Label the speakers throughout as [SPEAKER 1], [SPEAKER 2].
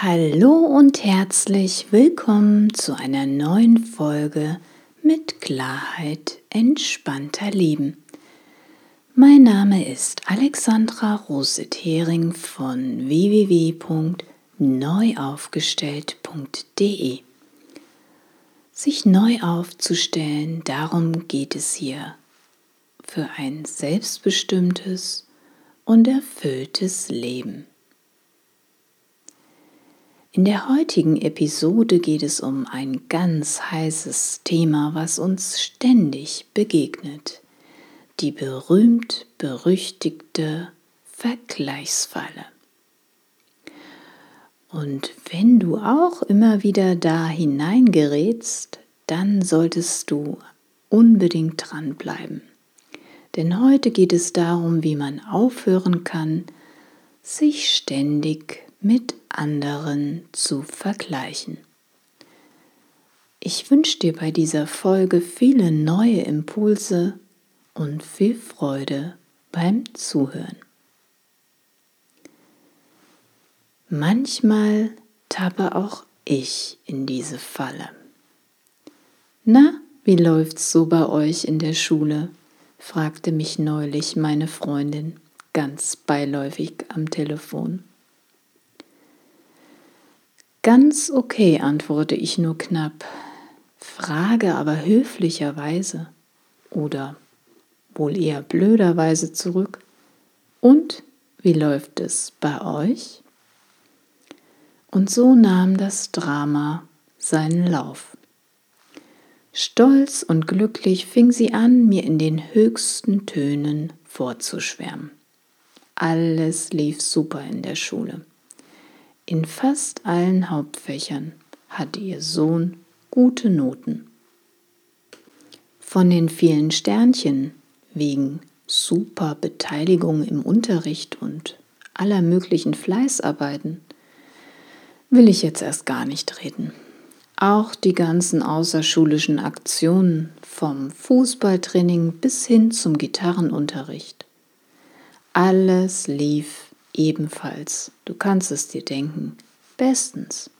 [SPEAKER 1] Hallo und herzlich willkommen zu einer neuen Folge mit Klarheit entspannter Leben. Mein Name ist Alexandra Roset-Hering von www.neuaufgestellt.de. Sich neu aufzustellen, darum geht es hier für ein selbstbestimmtes und erfülltes Leben. In der heutigen Episode geht es um ein ganz heißes Thema, was uns ständig begegnet. Die berühmt berüchtigte Vergleichsfalle. Und wenn du auch immer wieder da hineingerätst, dann solltest du unbedingt dranbleiben. Denn heute geht es darum, wie man aufhören kann, sich ständig mit anderen zu vergleichen. Ich wünsche dir bei dieser Folge viele neue Impulse und viel Freude beim Zuhören. Manchmal tappe auch ich in diese Falle. Na, wie läuft's so bei euch in der Schule? fragte mich neulich meine Freundin ganz beiläufig am Telefon. Ganz okay, antworte ich nur knapp, frage aber höflicherweise oder wohl eher blöderweise zurück. Und wie läuft es bei euch? Und so nahm das Drama seinen Lauf. Stolz und glücklich fing sie an, mir in den höchsten Tönen vorzuschwärmen. Alles lief super in der Schule. In fast allen Hauptfächern hatte ihr Sohn gute Noten. Von den vielen Sternchen wegen super Beteiligung im Unterricht und aller möglichen Fleißarbeiten will ich jetzt erst gar nicht reden. Auch die ganzen außerschulischen Aktionen vom Fußballtraining bis hin zum Gitarrenunterricht. Alles lief ebenfalls, du kannst es dir denken, bestens.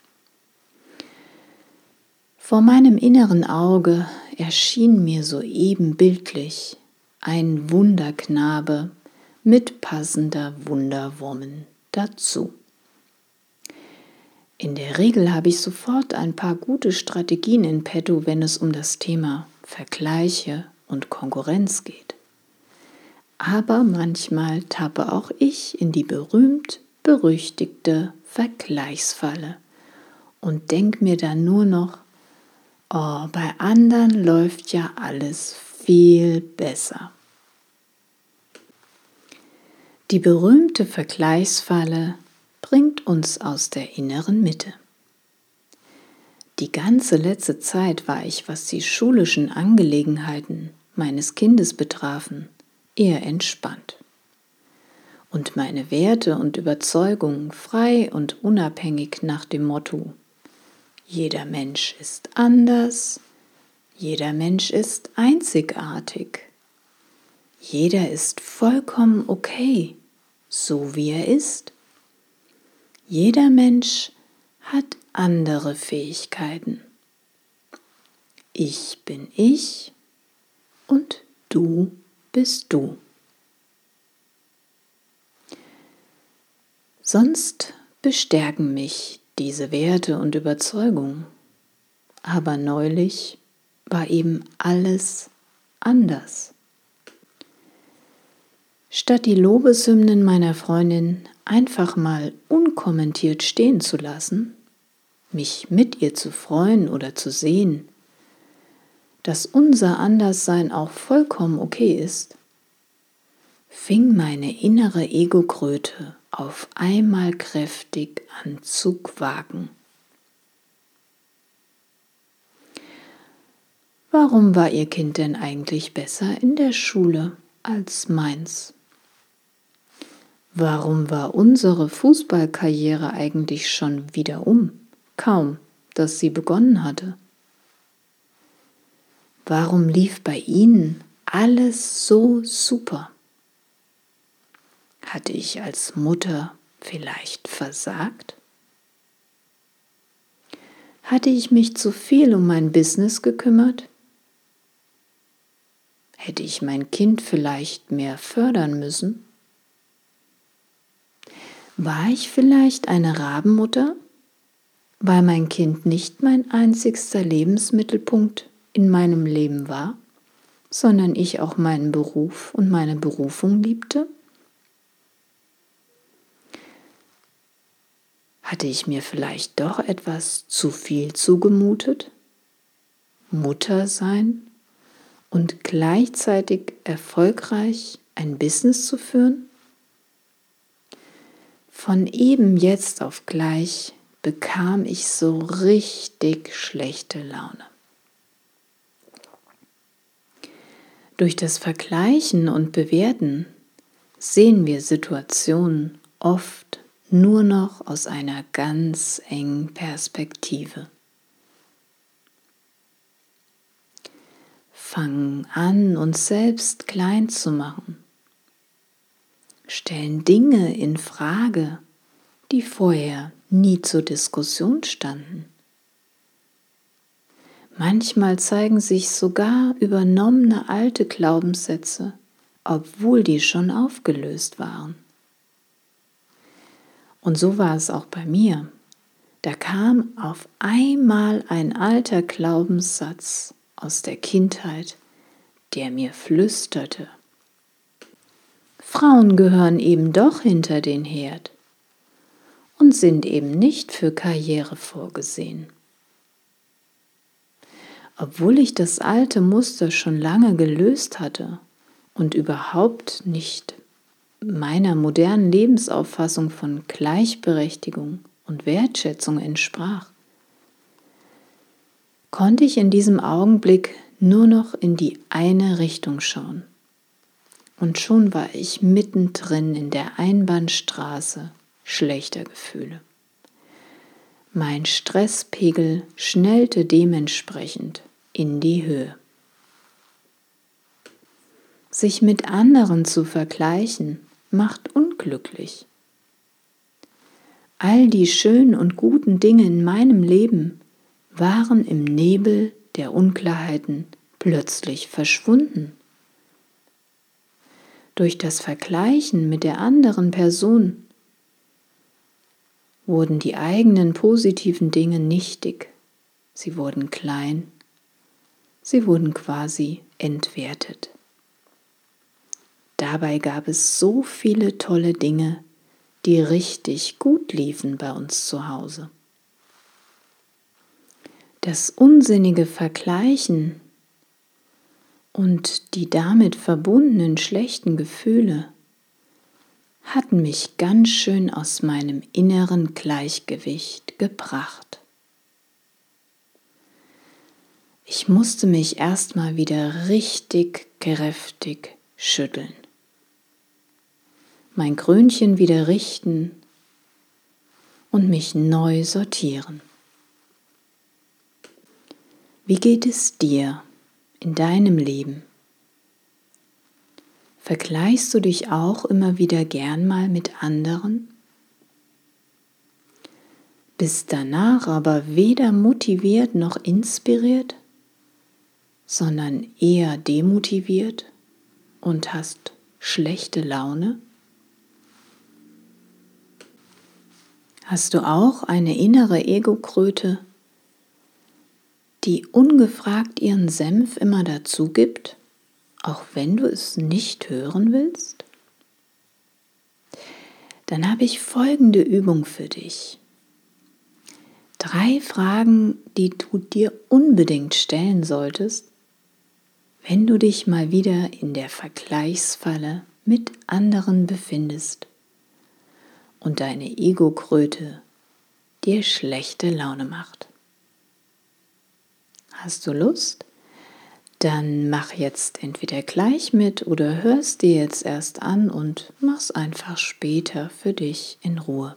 [SPEAKER 1] Vor meinem inneren Auge erschien mir soeben bildlich ein Wunderknabe mit passender Wunderwoman dazu. In der Regel habe ich sofort ein paar gute Strategien in petto, wenn es um das Thema Vergleiche und Konkurrenz geht. Aber manchmal tappe auch ich in die berühmt berüchtigte Vergleichsfalle und denk mir dann nur noch, oh, bei anderen läuft ja alles viel besser. Die berühmte Vergleichsfalle bringt uns aus der inneren Mitte. Die ganze letzte Zeit war ich, was die schulischen Angelegenheiten meines Kindes betrafen, eher entspannt. Und meine Werte und Überzeugungen frei und unabhängig nach dem Motto, jeder Mensch ist anders, jeder Mensch ist einzigartig, jeder ist vollkommen okay, so wie er ist. Jeder Mensch hat andere Fähigkeiten. Ich bin ich und du bist du. Sonst bestärken mich diese Werte und Überzeugungen, aber neulich war eben alles anders. Statt die Lobeshymnen meiner Freundin einfach mal unkommentiert stehen zu lassen, mich mit ihr zu freuen oder zu sehen, dass unser Anderssein auch vollkommen okay ist, fing meine innere Ego-Kröte auf einmal kräftig an zu quaken. Warum war ihr Kind denn eigentlich besser in der Schule als meins? Warum war unsere Fußballkarriere eigentlich schon wieder um? Kaum, dass sie begonnen hatte. Warum lief bei Ihnen alles so super? Hatte ich als Mutter vielleicht versagt? Hatte ich mich zu viel um mein Business gekümmert? Hätte ich mein Kind vielleicht mehr fördern müssen? War ich vielleicht eine Rabenmutter, weil mein Kind nicht mein einzigster Lebensmittelpunkt in meinem Leben war, sondern ich auch meinen Beruf und meine Berufung liebte? Hatte ich mir vielleicht doch etwas zu viel zugemutet? Mutter sein und gleichzeitig erfolgreich ein Business zu führen? Von eben jetzt auf gleich bekam ich so richtig schlechte Laune. Durch das Vergleichen und Bewerten sehen wir Situationen oft nur noch aus einer ganz engen Perspektive. Fangen an, uns selbst klein zu machen stellen Dinge in Frage, die vorher nie zur Diskussion standen. Manchmal zeigen sich sogar übernommene alte Glaubenssätze, obwohl die schon aufgelöst waren. Und so war es auch bei mir. Da kam auf einmal ein alter Glaubenssatz aus der Kindheit, der mir flüsterte, Frauen gehören eben doch hinter den Herd und sind eben nicht für Karriere vorgesehen. Obwohl ich das alte Muster schon lange gelöst hatte und überhaupt nicht meiner modernen Lebensauffassung von Gleichberechtigung und Wertschätzung entsprach, konnte ich in diesem Augenblick nur noch in die eine Richtung schauen und schon war ich mittendrin in der Einbahnstraße schlechter Gefühle. Mein Stresspegel schnellte dementsprechend in die Höhe. Sich mit anderen zu vergleichen macht unglücklich. All die schönen und guten Dinge in meinem Leben waren im Nebel der Unklarheiten plötzlich verschwunden. Durch das Vergleichen mit der anderen Person wurden die eigenen positiven Dinge nichtig, sie wurden klein, sie wurden quasi entwertet. Dabei gab es so viele tolle Dinge, die richtig gut liefen bei uns zu Hause. Das unsinnige Vergleichen und die damit verbundenen schlechten Gefühle hatten mich ganz schön aus meinem inneren Gleichgewicht gebracht. Ich musste mich erstmal wieder richtig kräftig schütteln, mein Krönchen wieder richten und mich neu sortieren. Wie geht es dir? in deinem Leben? Vergleichst du dich auch immer wieder gern mal mit anderen? Bist danach aber weder motiviert noch inspiriert, sondern eher demotiviert und hast schlechte Laune? Hast du auch eine innere Ego-Kröte, die ungefragt ihren Senf immer dazu gibt, auch wenn du es nicht hören willst? Dann habe ich folgende Übung für dich. Drei Fragen, die du dir unbedingt stellen solltest, wenn du dich mal wieder in der Vergleichsfalle mit anderen befindest und deine Ego-Kröte dir schlechte Laune macht. Hast du Lust? Dann mach jetzt entweder gleich mit oder hörst dir jetzt erst an und mach's einfach später für dich in Ruhe.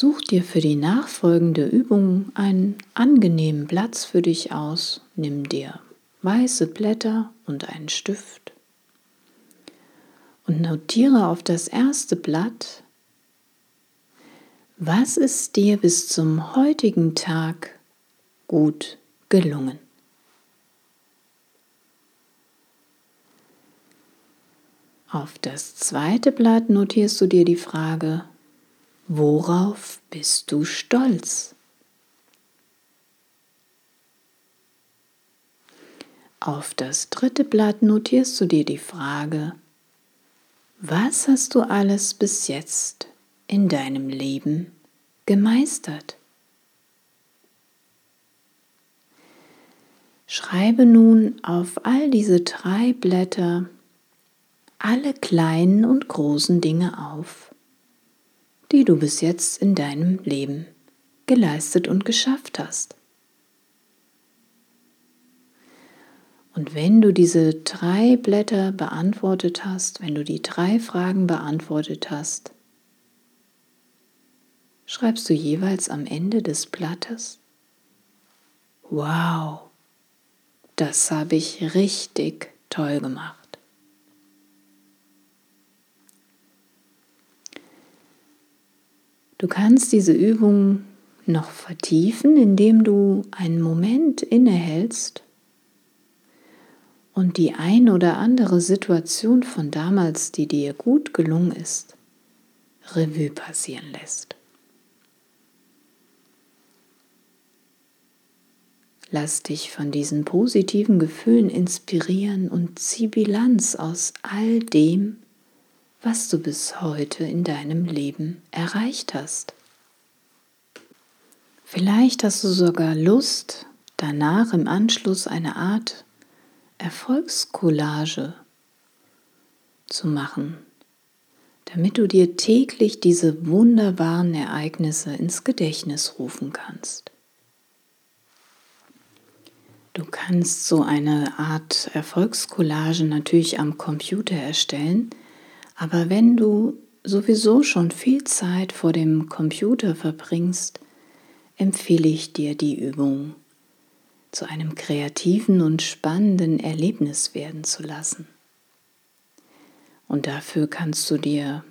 [SPEAKER 1] Such dir für die nachfolgende Übung einen angenehmen Platz für dich aus. Nimm dir weiße Blätter und einen Stift und notiere auf das erste Blatt, Was ist dir bis zum heutigen Tag gut gelungen? Auf das zweite Blatt notierst du dir die Frage, worauf bist du stolz? Auf das dritte Blatt notierst du dir die Frage, was hast du alles bis jetzt in deinem Leben gemeistert? Schreibe nun auf all diese drei Blätter alle kleinen und großen Dinge auf, die du bis jetzt in deinem Leben geleistet und geschafft hast. Und wenn du diese drei Blätter beantwortet hast, wenn du die drei Fragen beantwortet hast, schreibst du jeweils am Ende des Blattes, wow, das habe ich richtig toll gemacht. Du kannst diese Übung noch vertiefen, indem du einen Moment innehältst und die ein oder andere Situation von damals, die dir gut gelungen ist, Revue passieren lässt. Lass dich von diesen positiven Gefühlen inspirieren und zieh Bilanz aus all dem, was du bis heute in deinem Leben erreicht hast. Vielleicht hast du sogar Lust, danach im Anschluss eine Art Erfolgskollage zu machen, damit du dir täglich diese wunderbaren Ereignisse ins Gedächtnis rufen kannst. Du kannst so eine Art Erfolgskollage natürlich am Computer erstellen, aber wenn du sowieso schon viel Zeit vor dem Computer verbringst, empfehle ich dir die Übung zu einem kreativen und spannenden Erlebnis werden zu lassen. Und dafür kannst du dir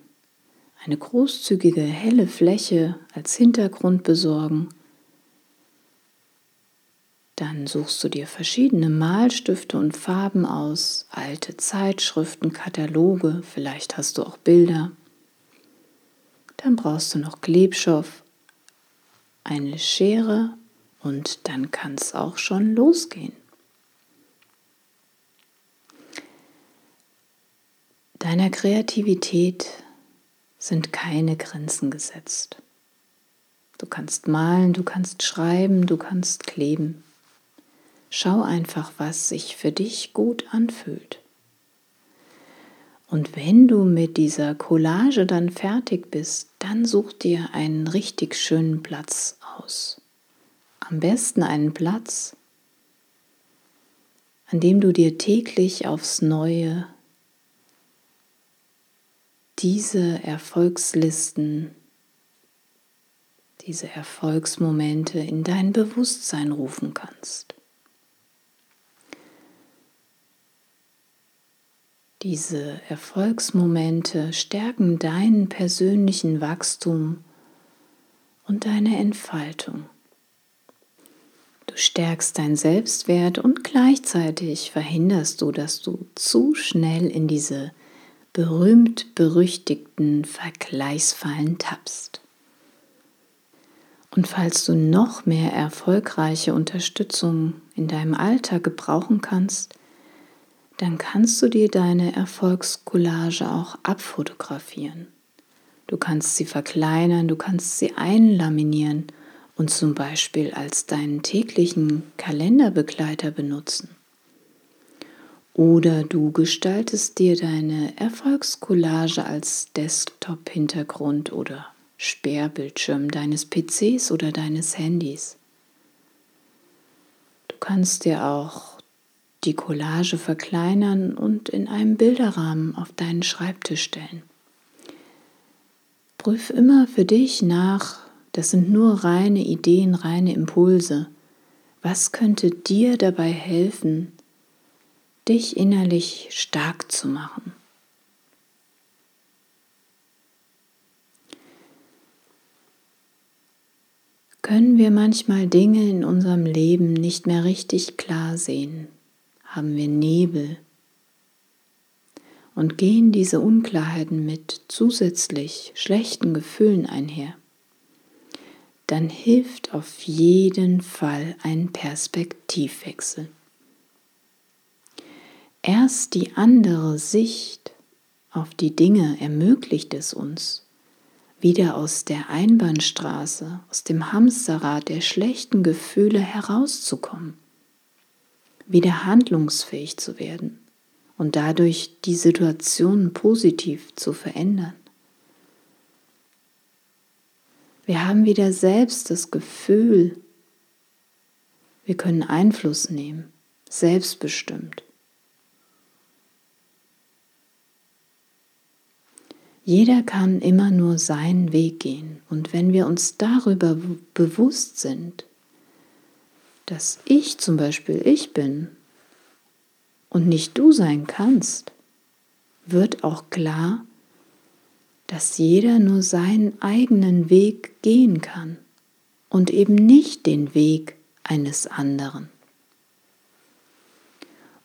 [SPEAKER 1] eine großzügige helle Fläche als Hintergrund besorgen. Dann suchst du dir verschiedene Malstifte und Farben aus, alte Zeitschriften, Kataloge, vielleicht hast du auch Bilder. Dann brauchst du noch Klebstoff, eine Schere und dann kann es auch schon losgehen. Deiner Kreativität sind keine Grenzen gesetzt. Du kannst malen, du kannst schreiben, du kannst kleben. Schau einfach, was sich für dich gut anfühlt. Und wenn du mit dieser Collage dann fertig bist, dann such dir einen richtig schönen Platz aus am besten einen Platz, an dem du dir täglich aufs Neue diese Erfolgslisten, diese Erfolgsmomente in dein Bewusstsein rufen kannst. Diese Erfolgsmomente stärken deinen persönlichen Wachstum und deine Entfaltung. Du stärkst deinen Selbstwert und gleichzeitig verhinderst du, dass du zu schnell in diese berühmt-berüchtigten Vergleichsfallen tappst. Und falls du noch mehr erfolgreiche Unterstützung in deinem Alltag gebrauchen kannst, dann kannst du dir deine Erfolgscollage auch abfotografieren. Du kannst sie verkleinern, du kannst sie einlaminieren und zum Beispiel als deinen täglichen Kalenderbegleiter benutzen. Oder du gestaltest dir deine Erfolgscollage als Desktop-Hintergrund oder Sperrbildschirm deines PCs oder deines Handys. Du kannst dir auch die Collage verkleinern und in einem Bilderrahmen auf deinen Schreibtisch stellen. Prüf immer für dich nach, das sind nur reine Ideen, reine Impulse. Was könnte dir dabei helfen, dich innerlich stark zu machen? können wir manchmal Dinge in unserem Leben nicht mehr richtig klar sehen, haben wir Nebel und gehen diese Unklarheiten mit zusätzlich schlechten Gefühlen einher, dann hilft auf jeden Fall ein Perspektivwechsel. Erst die andere Sicht auf die Dinge ermöglicht es uns, wieder aus der Einbahnstraße, aus dem Hamsterrad der schlechten Gefühle herauszukommen, wieder handlungsfähig zu werden und dadurch die Situation positiv zu verändern. Wir haben wieder selbst das Gefühl, wir können Einfluss nehmen, selbstbestimmt. Jeder kann immer nur seinen Weg gehen. Und wenn wir uns darüber bewusst sind, dass ich zum Beispiel ich bin und nicht du sein kannst, wird auch klar, dass jeder nur seinen eigenen Weg gehen kann und eben nicht den Weg eines anderen.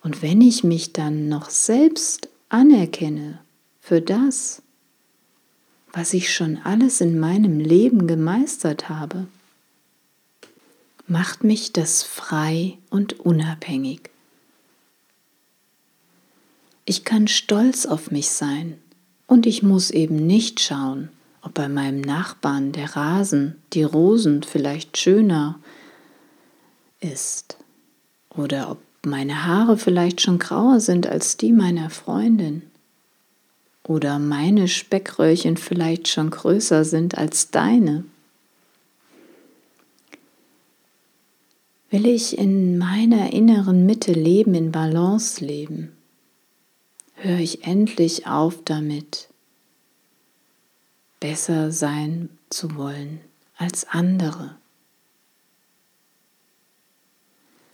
[SPEAKER 1] Und wenn ich mich dann noch selbst anerkenne für das, was ich schon alles in meinem Leben gemeistert habe, macht mich das frei und unabhängig. Ich kann stolz auf mich sein und ich muss eben nicht schauen, ob bei meinem Nachbarn der Rasen, die Rosen vielleicht schöner ist oder ob meine Haare vielleicht schon grauer sind als die meiner Freundin oder meine Speckröllchen vielleicht schon größer sind als deine? Will ich in meiner inneren Mitte leben, in Balance leben? Höre ich endlich auf damit, besser sein zu wollen als andere,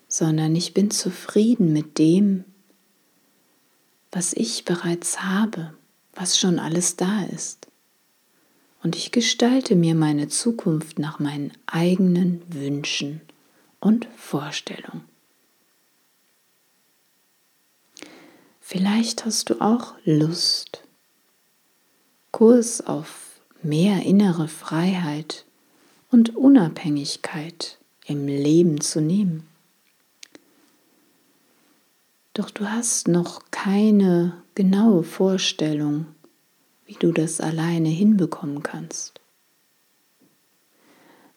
[SPEAKER 1] sondern ich bin zufrieden mit dem, was ich bereits habe was schon alles da ist. Und ich gestalte mir meine Zukunft nach meinen eigenen Wünschen und Vorstellungen. Vielleicht hast du auch Lust, Kurs auf mehr innere Freiheit und Unabhängigkeit im Leben zu nehmen. Doch du hast noch keine genaue Vorstellung, wie du das alleine hinbekommen kannst.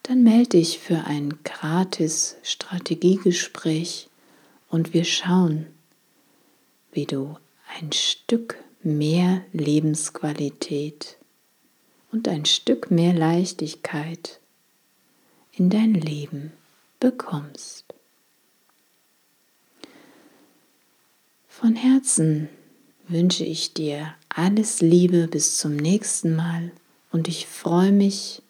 [SPEAKER 1] Dann melde dich für ein gratis Strategiegespräch und wir schauen, wie du ein Stück mehr Lebensqualität und ein Stück mehr Leichtigkeit in dein Leben bekommst. Von Herzen wünsche ich dir alles Liebe bis zum nächsten Mal und ich freue mich,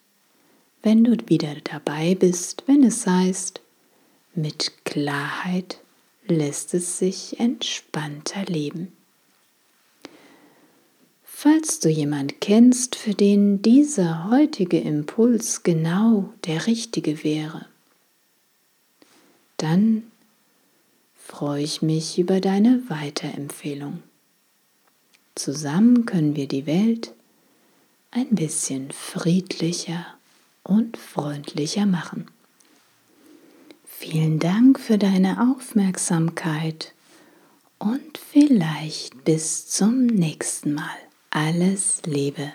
[SPEAKER 1] wenn du wieder dabei bist, wenn es heißt, mit Klarheit lässt es sich entspannter leben. Falls du jemand kennst, für den dieser heutige Impuls genau der richtige wäre, dann freue ich mich über deine Weiterempfehlung. Zusammen können wir die Welt ein bisschen friedlicher und freundlicher machen. Vielen Dank für deine Aufmerksamkeit und vielleicht bis zum nächsten Mal. Alles Liebe.